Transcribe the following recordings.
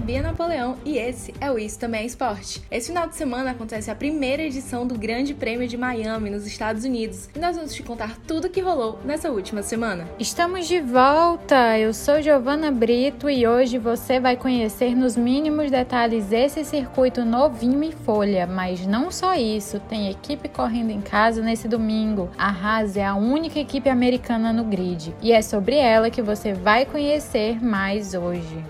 Bia Napoleão e esse é o Isso Também é Esporte. Esse final de semana acontece a primeira edição do Grande Prêmio de Miami, nos Estados Unidos, e nós vamos te contar tudo o que rolou nessa última semana. Estamos de volta! Eu sou Giovana Brito e hoje você vai conhecer nos mínimos detalhes esse circuito novinho em folha. Mas não só isso, tem equipe correndo em casa nesse domingo. A Haas é a única equipe americana no grid e é sobre ela que você vai conhecer mais hoje.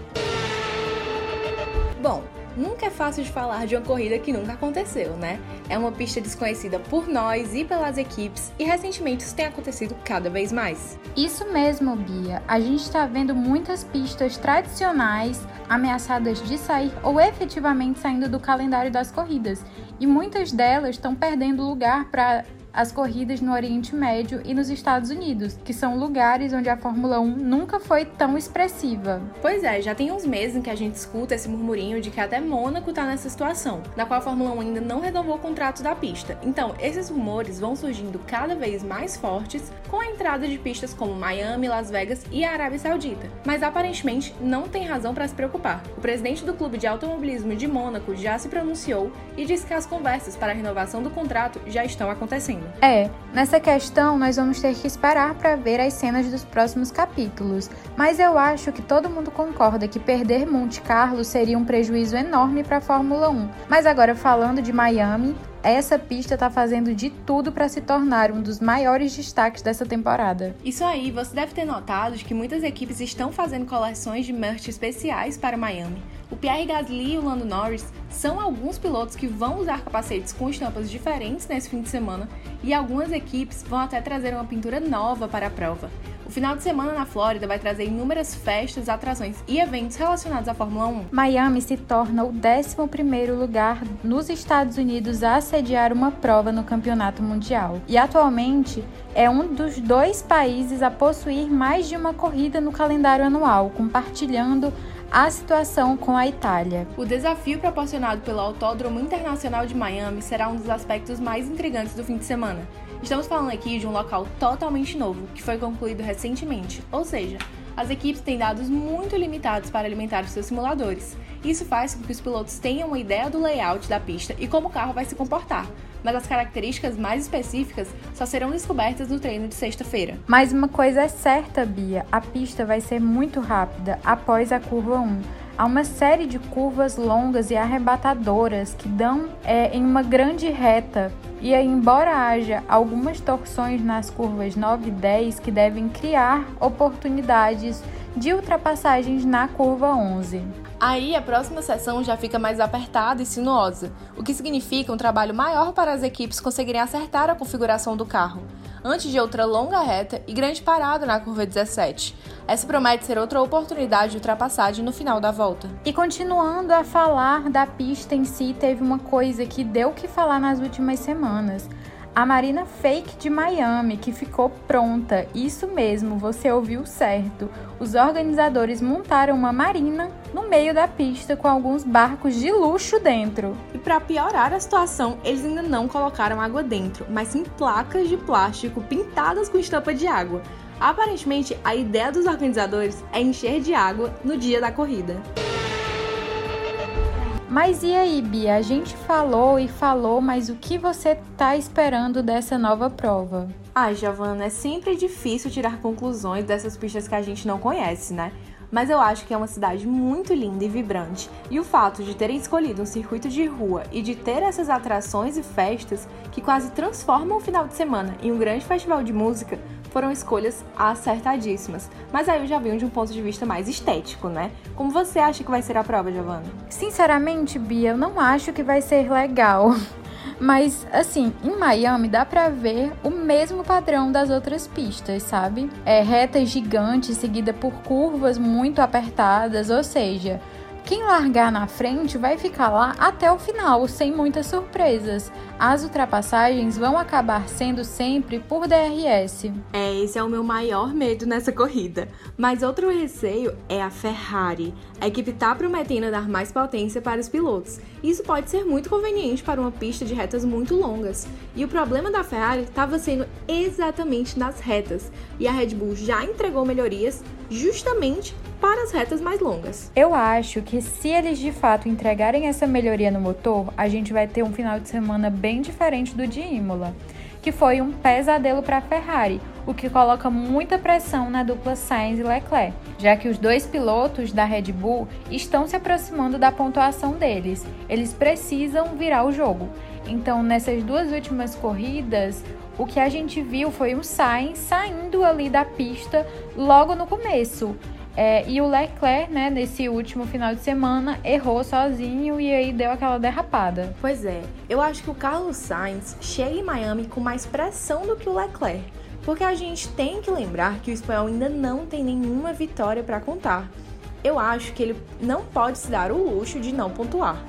Bom, nunca é fácil de falar de uma corrida que nunca aconteceu, né? É uma pista desconhecida por nós e pelas equipes e recentemente isso tem acontecido cada vez mais. Isso mesmo, Bia. A gente está vendo muitas pistas tradicionais ameaçadas de sair ou efetivamente saindo do calendário das corridas, e muitas delas estão perdendo lugar para as corridas no Oriente Médio e nos Estados Unidos, que são lugares onde a Fórmula 1 nunca foi tão expressiva. Pois é, já tem uns meses em que a gente escuta esse murmurinho de que até Mônaco está nessa situação, na qual a Fórmula 1 ainda não renovou o contrato da pista. Então, esses rumores vão surgindo cada vez mais fortes com a entrada de pistas como Miami, Las Vegas e a Arábia Saudita. Mas aparentemente não tem razão para se preocupar. O presidente do clube de automobilismo de Mônaco já se pronunciou e disse que as conversas para a renovação do contrato já estão acontecendo. É, nessa questão nós vamos ter que esperar para ver as cenas dos próximos capítulos, mas eu acho que todo mundo concorda que perder Monte Carlo seria um prejuízo enorme para a Fórmula 1. Mas agora falando de Miami, essa pista está fazendo de tudo para se tornar um dos maiores destaques dessa temporada. Isso aí, você deve ter notado que muitas equipes estão fazendo coleções de merch especiais para Miami. Pierre Gasly e o Lando Norris são alguns pilotos que vão usar capacetes com estampas diferentes nesse fim de semana e algumas equipes vão até trazer uma pintura nova para a prova. O final de semana na Flórida vai trazer inúmeras festas, atrações e eventos relacionados à Fórmula 1. Miami se torna o 11º lugar nos Estados Unidos a sediar uma prova no Campeonato Mundial. E atualmente é um dos dois países a possuir mais de uma corrida no calendário anual, compartilhando a situação com a Itália. O desafio proporcionado pelo Autódromo Internacional de Miami será um dos aspectos mais intrigantes do fim de semana. Estamos falando aqui de um local totalmente novo, que foi concluído recentemente, ou seja, as equipes têm dados muito limitados para alimentar os seus simuladores. Isso faz com que os pilotos tenham uma ideia do layout da pista e como o carro vai se comportar, mas as características mais específicas só serão descobertas no treino de sexta-feira. Mas uma coisa é certa, Bia: a pista vai ser muito rápida após a curva 1 há uma série de curvas longas e arrebatadoras que dão é, em uma grande reta. E embora haja algumas torções nas curvas 9 e 10 que devem criar oportunidades de ultrapassagens na curva 11. Aí a próxima sessão já fica mais apertada e sinuosa, o que significa um trabalho maior para as equipes conseguirem acertar a configuração do carro, antes de outra longa reta e grande parada na curva 17. Essa promete ser outra oportunidade de ultrapassagem no final da volta. E continuando a falar da pista em si, teve uma coisa que deu o que falar nas últimas semanas a Marina Fake de Miami, que ficou pronta. Isso mesmo, você ouviu certo. Os organizadores montaram uma marina no meio da pista com alguns barcos de luxo dentro. E para piorar a situação, eles ainda não colocaram água dentro, mas sim placas de plástico pintadas com estampa de água. Aparentemente, a ideia dos organizadores é encher de água no dia da corrida. Mas e aí, Bia? A gente falou e falou, mas o que você tá esperando dessa nova prova? Ai, Giovana, é sempre difícil tirar conclusões dessas pistas que a gente não conhece, né? Mas eu acho que é uma cidade muito linda e vibrante, e o fato de terem escolhido um circuito de rua e de ter essas atrações e festas que quase transformam o final de semana em um grande festival de música foram escolhas acertadíssimas. Mas aí eu já vi de um ponto de vista mais estético, né? Como você acha que vai ser a prova, Giovanna? Sinceramente, Bia, eu não acho que vai ser legal. Mas, assim, em Miami dá pra ver o mesmo padrão das outras pistas, sabe? É retas gigantes seguida por curvas muito apertadas, ou seja, quem largar na frente vai ficar lá até o final, sem muitas surpresas. As ultrapassagens vão acabar sendo sempre por DRS. É, esse é o meu maior medo nessa corrida. Mas outro receio é a Ferrari. A equipe está prometendo dar mais potência para os pilotos. Isso pode ser muito conveniente para uma pista de retas muito longas. E o problema da Ferrari estava sendo exatamente nas retas. E a Red Bull já entregou melhorias justamente para as retas mais longas. Eu acho que se eles de fato entregarem essa melhoria no motor, a gente vai ter um final de semana bem diferente do de Imola, que foi um pesadelo para a Ferrari, o que coloca muita pressão na dupla Sainz e Leclerc, já que os dois pilotos da Red Bull estão se aproximando da pontuação deles. Eles precisam virar o jogo. Então, nessas duas últimas corridas, o que a gente viu foi o Sainz saindo ali da pista logo no começo. É, e o Leclerc, né, nesse último final de semana, errou sozinho e aí deu aquela derrapada. Pois é, eu acho que o Carlos Sainz chega em Miami com mais pressão do que o Leclerc, porque a gente tem que lembrar que o espanhol ainda não tem nenhuma vitória para contar. Eu acho que ele não pode se dar o luxo de não pontuar.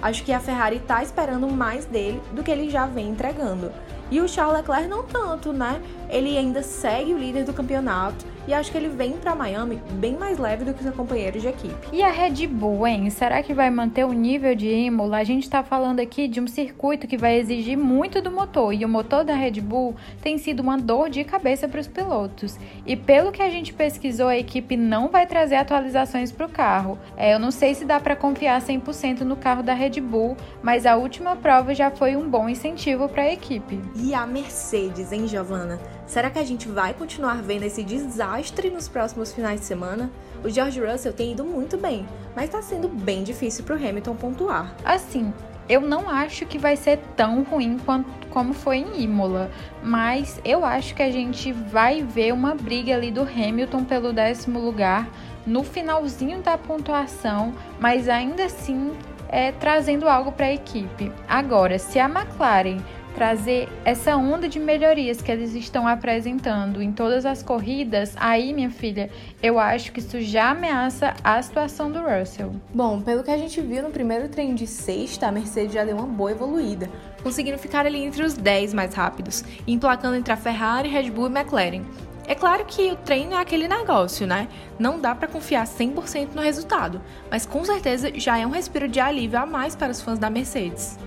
Acho que a Ferrari está esperando mais dele do que ele já vem entregando. E o Charles Leclerc não tanto, né? Ele ainda segue o líder do campeonato e acho que ele vem para Miami bem mais leve do que seu companheiro de equipe. E a Red Bull, hein? Será que vai manter o nível de Imola? A gente está falando aqui de um circuito que vai exigir muito do motor e o motor da Red Bull tem sido uma dor de cabeça para os pilotos. E pelo que a gente pesquisou, a equipe não vai trazer atualizações para o carro. É, eu não sei se dá para confiar 100% no carro da Red Bull, mas a última prova já foi um bom incentivo para a equipe. E a Mercedes, hein, Giovana? Será que a gente vai continuar vendo esse desastre nos próximos finais de semana? O George Russell tem ido muito bem, mas está sendo bem difícil para o Hamilton pontuar. Assim, eu não acho que vai ser tão ruim quanto, como foi em Imola, mas eu acho que a gente vai ver uma briga ali do Hamilton pelo décimo lugar no finalzinho da pontuação, mas ainda assim é, trazendo algo para a equipe. Agora, se a McLaren trazer essa onda de melhorias que eles estão apresentando em todas as corridas, aí, minha filha, eu acho que isso já ameaça a situação do Russell. Bom, pelo que a gente viu no primeiro treino de sexta, a Mercedes já deu uma boa evoluída, conseguindo ficar ali entre os 10 mais rápidos, emplacando entre a Ferrari, Red Bull e McLaren. É claro que o treino é aquele negócio, né? Não dá para confiar 100% no resultado, mas com certeza já é um respiro de alívio a mais para os fãs da Mercedes.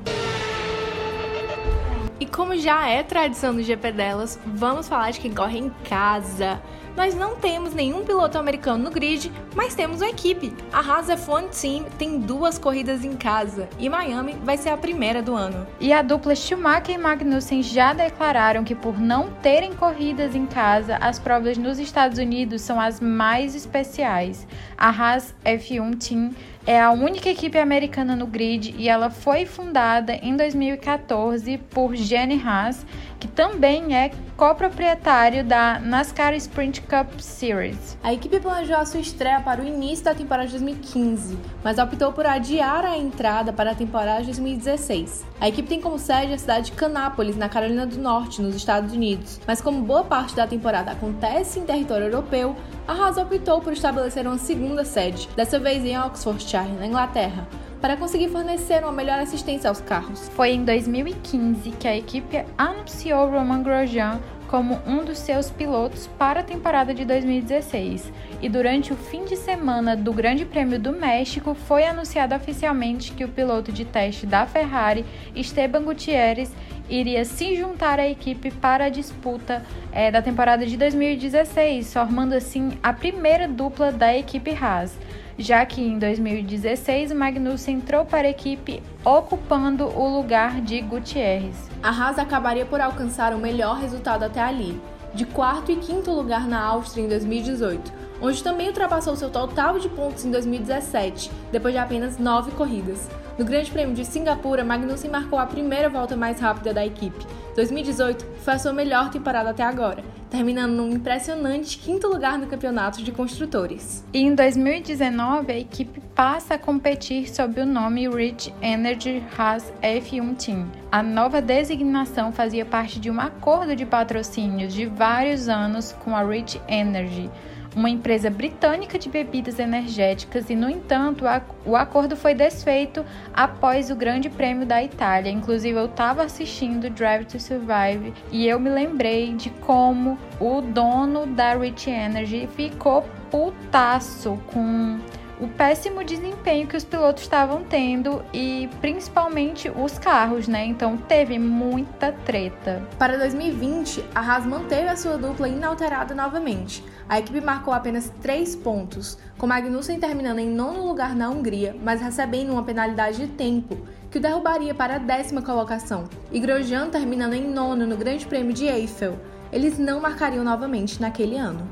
E como já é tradição do GP delas, vamos falar de quem corre em casa. Nós não temos nenhum piloto americano no grid, mas temos uma equipe. A Haas F1 Team tem duas corridas em casa e Miami vai ser a primeira do ano. E a dupla Schumacher e Magnussen já declararam que por não terem corridas em casa, as provas nos Estados Unidos são as mais especiais. A Haas F1 Team é a única equipe americana no grid e ela foi fundada em 2014 por Jenny Haas, que também é coproprietário da NASCAR Sprint Cup Series. A equipe planejou a sua estreia para o início da temporada de 2015, mas optou por adiar a entrada para a temporada de 2016. A equipe tem como sede a cidade de Canápolis, na Carolina do Norte, nos Estados Unidos, mas como boa parte da temporada acontece em território europeu, a Haas optou por estabelecer uma segunda sede, dessa vez em Oxfordshire, na Inglaterra para conseguir fornecer uma melhor assistência aos carros. Foi em 2015 que a equipe anunciou Roman Grosjean como um dos seus pilotos para a temporada de 2016. E durante o fim de semana do Grande Prêmio do México, foi anunciado oficialmente que o piloto de teste da Ferrari, Esteban Gutierrez, iria se juntar à equipe para a disputa é, da temporada de 2016, formando assim a primeira dupla da equipe Haas já que em 2016 Magnussen entrou para a equipe ocupando o lugar de Gutierrez. A Haas acabaria por alcançar o melhor resultado até ali, de quarto e quinto lugar na Áustria em 2018, onde também ultrapassou seu total de pontos em 2017, depois de apenas nove corridas. No Grande Prêmio de Singapura, Magnussen marcou a primeira volta mais rápida da equipe. 2018 foi a sua melhor temporada até agora, terminando num impressionante quinto lugar no campeonato de construtores. E em 2019, a equipe passa a competir sob o nome Rich Energy Haas F1 Team. A nova designação fazia parte de um acordo de patrocínio de vários anos com a Rich Energy uma empresa britânica de bebidas energéticas, e, no entanto, o acordo foi desfeito após o Grande Prêmio da Itália. Inclusive, eu estava assistindo Drive to Survive e eu me lembrei de como o dono da Rich Energy ficou putaço com o péssimo desempenho que os pilotos estavam tendo e principalmente os carros, né? Então teve muita treta. Para 2020, a Haas manteve a sua dupla inalterada novamente. A equipe marcou apenas três pontos, com Magnussen terminando em nono lugar na Hungria, mas recebendo uma penalidade de tempo que o derrubaria para a décima colocação, e Grosjean terminando em nono no Grande Prêmio de Eiffel. Eles não marcariam novamente naquele ano.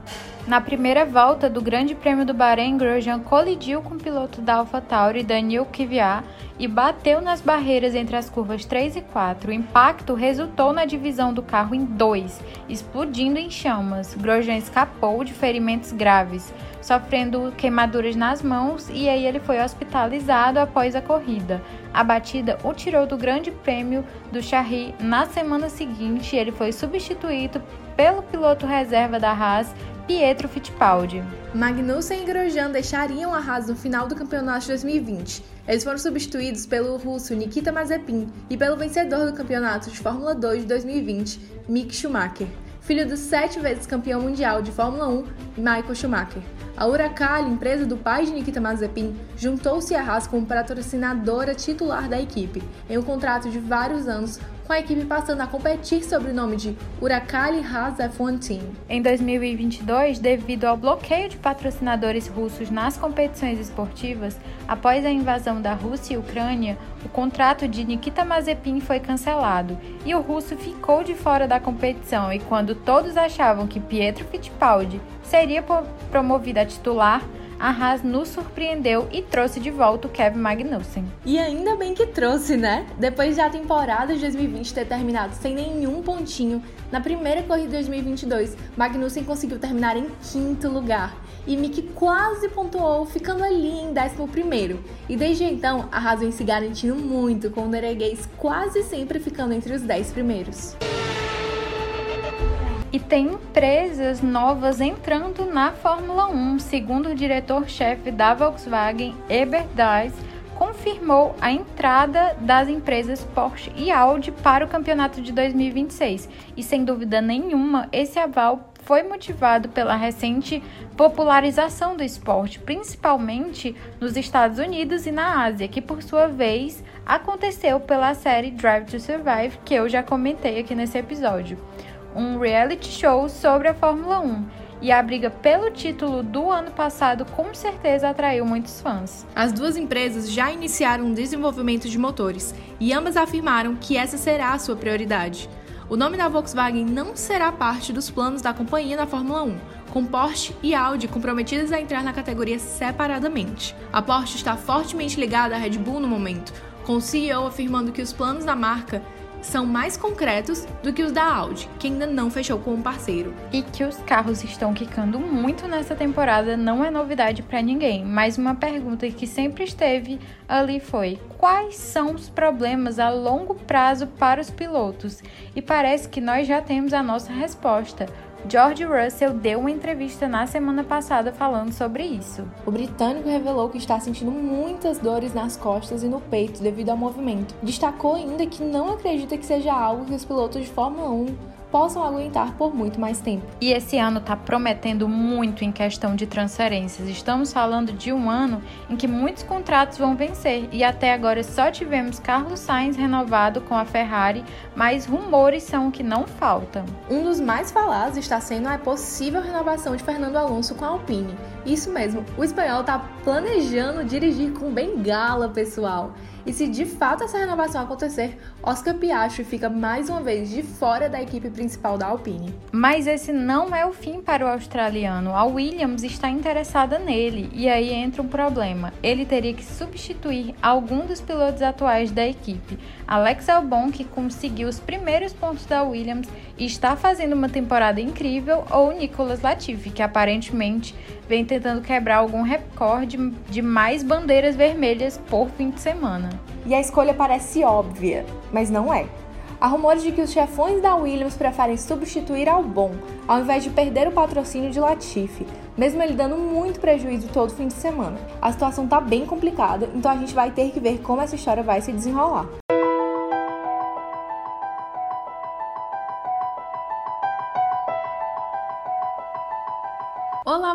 Na primeira volta do Grande Prêmio do Bahrein, Grosjean colidiu com o piloto da AlphaTauri, Daniel Kvyat, e bateu nas barreiras entre as curvas 3 e 4. O impacto resultou na divisão do carro em dois, explodindo em chamas. Grosjean escapou de ferimentos graves, sofrendo queimaduras nas mãos e aí ele foi hospitalizado após a corrida. A batida o tirou do Grande Prêmio do Charry. Na semana seguinte, ele foi substituído pelo piloto reserva da Haas, Pietro Fittipaldi. Magnussen e Grosjean deixariam a Haas no final do campeonato de 2020. Eles foram substituídos pelo russo Nikita Mazepin e pelo vencedor do campeonato de Fórmula 2 de 2020, Mick Schumacher, filho do sete vezes campeão mundial de Fórmula 1, Michael Schumacher. A Uralkali, empresa do pai de Nikita Mazepin, juntou-se à Haas como patrocinadora titular da equipe, em um contrato de vários anos com a equipe passando a competir sob o nome de Uralkali Haas F1 Team. Em 2022, devido ao bloqueio de patrocinadores russos nas competições esportivas, após a invasão da Rússia e Ucrânia, o contrato de Nikita Mazepin foi cancelado e o russo ficou de fora da competição. E quando todos achavam que Pietro Fittipaldi seria promovido a titular, a Haas nos surpreendeu e trouxe de volta o Kevin Magnussen. E ainda bem que trouxe, né? Depois da temporada de 2020 ter terminado sem nenhum pontinho, na primeira corrida de 2022, Magnussen conseguiu terminar em quinto lugar. E Mick quase pontuou, ficando ali em décimo primeiro. E desde então, a Haas vem se garantindo muito, com o norueguês quase sempre ficando entre os dez primeiros. E tem empresas novas entrando na Fórmula 1. Segundo o diretor-chefe da Volkswagen, Herbert Dies, confirmou a entrada das empresas Porsche e Audi para o campeonato de 2026. E sem dúvida nenhuma, esse aval foi motivado pela recente popularização do esporte, principalmente nos Estados Unidos e na Ásia, que por sua vez aconteceu pela série Drive to Survive, que eu já comentei aqui nesse episódio um reality show sobre a Fórmula 1. E a briga pelo título do ano passado com certeza atraiu muitos fãs. As duas empresas já iniciaram o desenvolvimento de motores e ambas afirmaram que essa será a sua prioridade. O nome da Volkswagen não será parte dos planos da companhia na Fórmula 1, com Porsche e Audi comprometidas a entrar na categoria separadamente. A Porsche está fortemente ligada à Red Bull no momento, com o CEO afirmando que os planos da marca são mais concretos do que os da Audi, que ainda não fechou com um parceiro. E que os carros estão quicando muito nessa temporada não é novidade para ninguém, mas uma pergunta que sempre esteve ali foi: quais são os problemas a longo prazo para os pilotos? E parece que nós já temos a nossa resposta. George Russell deu uma entrevista na semana passada falando sobre isso. O britânico revelou que está sentindo muitas dores nas costas e no peito devido ao movimento. Destacou ainda que não acredita que seja algo que os pilotos de Fórmula 1 possam aguentar por muito mais tempo. E esse ano está prometendo muito em questão de transferências. Estamos falando de um ano em que muitos contratos vão vencer e até agora só tivemos Carlos Sainz renovado com a Ferrari, mas rumores são o que não faltam. Um dos mais falados está sendo a possível renovação de Fernando Alonso com a Alpine. Isso mesmo, o espanhol está planejando dirigir com bengala, pessoal. E se de fato essa renovação acontecer, Oscar Piastri fica mais uma vez de fora da equipe principal da Alpine. Mas esse não é o fim para o australiano. A Williams está interessada nele e aí entra um problema. Ele teria que substituir algum dos pilotos atuais da equipe. Alex Albon, que conseguiu os primeiros pontos da Williams e está fazendo uma temporada incrível, ou Nicolas Latifi, que aparentemente vem tentando quebrar algum recorde de mais bandeiras vermelhas por fim de semana. E a escolha parece óbvia, mas não é. Há rumores de que os chefões da Williams preferem substituir Albon, ao invés de perder o patrocínio de Latifi, mesmo ele dando muito prejuízo todo fim de semana. A situação está bem complicada, então a gente vai ter que ver como essa história vai se desenrolar.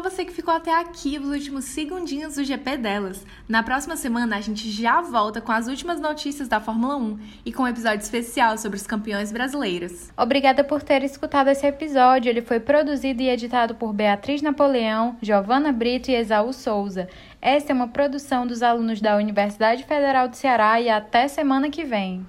Você que ficou até aqui os últimos segundinhos do GP delas. Na próxima semana a gente já volta com as últimas notícias da Fórmula 1 e com um episódio especial sobre os campeões brasileiros. Obrigada por ter escutado esse episódio. Ele foi produzido e editado por Beatriz Napoleão, Giovana Brito e Exaú Souza. Esta é uma produção dos alunos da Universidade Federal do Ceará e até semana que vem.